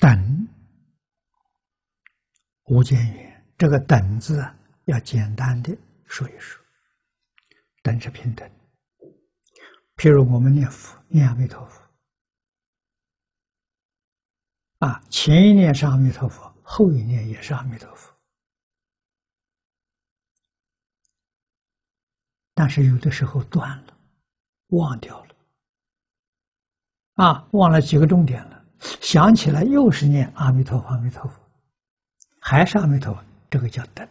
等无间缘，这个等字要简单的说一说。等是平等。譬如我们念佛，念阿弥陀佛，啊，前一念是阿弥陀佛，后一念也是阿弥陀佛。但是有的时候断了，忘掉了，啊，忘了几个重点了，想起来又是念阿弥陀佛，阿弥陀佛，还是阿弥陀佛，这个叫等。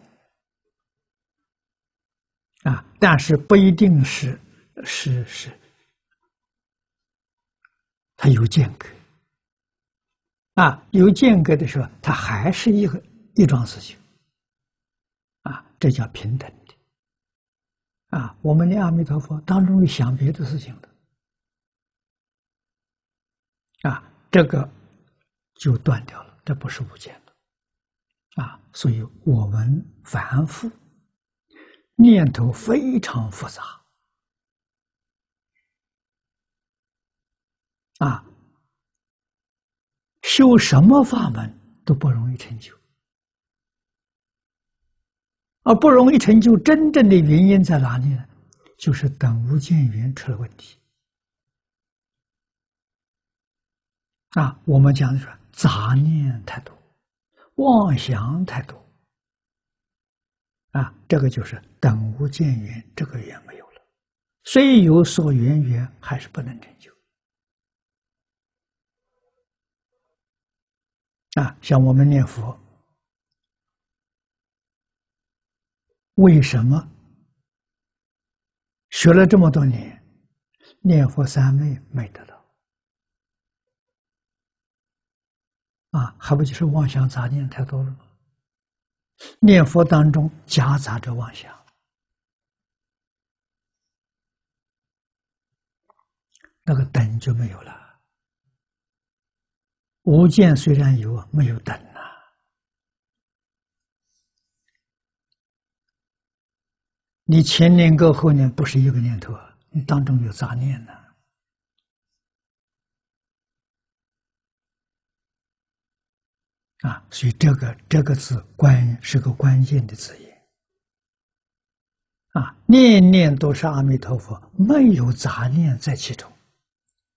啊，但是不一定是是是，它有间隔。啊，有间隔的时候，它还是一个一桩事情。啊，这叫平等的。啊，我们念阿弥陀佛当中有想别的事情的。啊，这个就断掉了，这不是无间的。啊，所以我们反复。念头非常复杂，啊，修什么法门都不容易成就，而不容易成就真正的原因在哪里呢？就是等无间缘出了问题。啊，我们讲的是杂念太多，妄想太多。啊，这个就是等无见缘，这个缘没有了，虽有所缘缘，还是不能成就。啊，像我们念佛，为什么学了这么多年，念佛三昧没得到？啊，还不就是妄想杂念太多了吗？念佛当中夹杂着妄想，那个等就没有了。无见虽然有，没有等啊。你前念跟后念不是一个念头啊，你当中有杂念呢。啊所以这个这个字关是个关键的字眼。啊，念念都是阿弥陀佛，没有杂念在其中，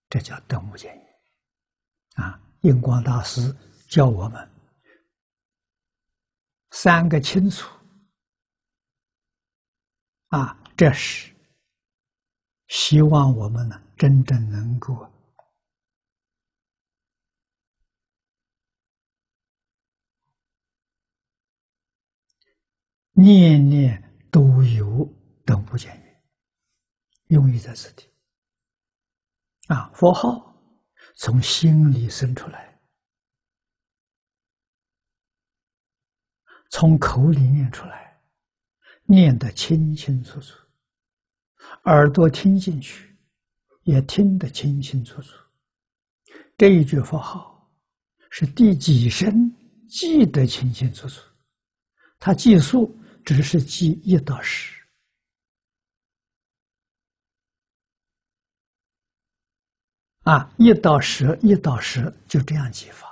这叫等无间缘。啊，印光大师教我们三个清楚。啊，这是希望我们呢，真正能够。念念都有等不见缘，用意在此地。啊，佛号从心里生出来，从口里念出来，念得清清楚楚，耳朵听进去，也听得清清楚楚。这一句佛号是第几声记得清清楚楚，他计数。只是记一到十，啊，一到十，一到十，就这样记法，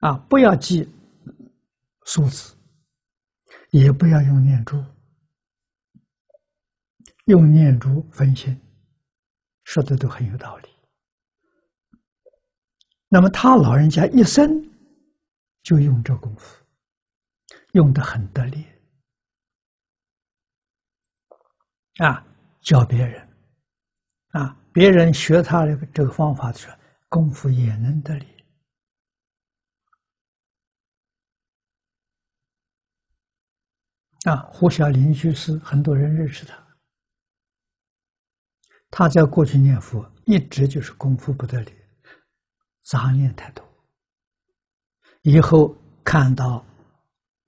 啊，不要记数字，也不要用念珠，用念珠分心，说的都很有道理。那么他老人家一生就用这功夫，用的很得力。啊，教别人，啊，别人学他的这个方法的时候，功夫也能得力。啊，胡小林居士，很多人认识他。他在过去念佛，一直就是功夫不得力，杂念太多。以后看到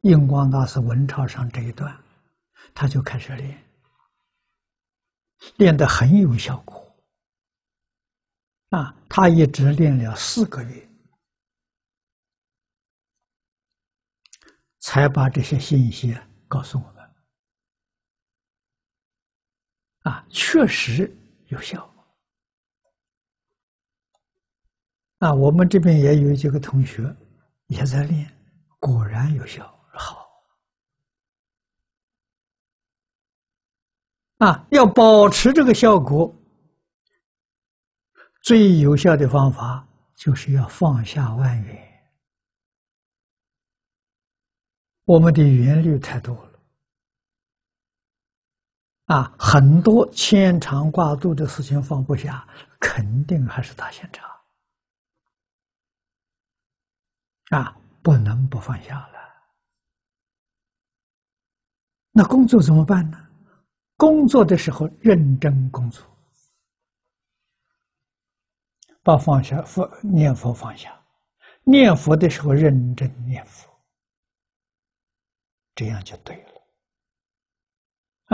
印光大师文钞上这一段，他就开始练。练得很有效果，啊，他一直练了四个月，才把这些信息告诉我们，啊，确实有效。啊，我们这边也有几个同学也在练，果然有效，好。啊，要保持这个效果，最有效的方法就是要放下万缘。我们的缘虑太多了，啊，很多牵肠挂肚的事情放不下，肯定还是大现场。啊，不能不放下了。那工作怎么办呢？工作的时候认真工作，把放下佛念佛放下，念佛的时候认真念佛，这样就对了。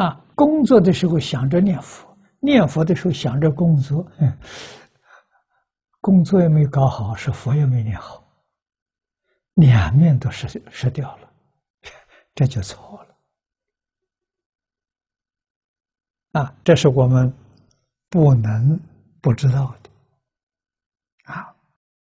啊，工作的时候想着念佛，念佛的时候想着工作，工作也没搞好，是佛也没念好，两面都失失掉了，这就错了。啊，这是我们不能不知道的。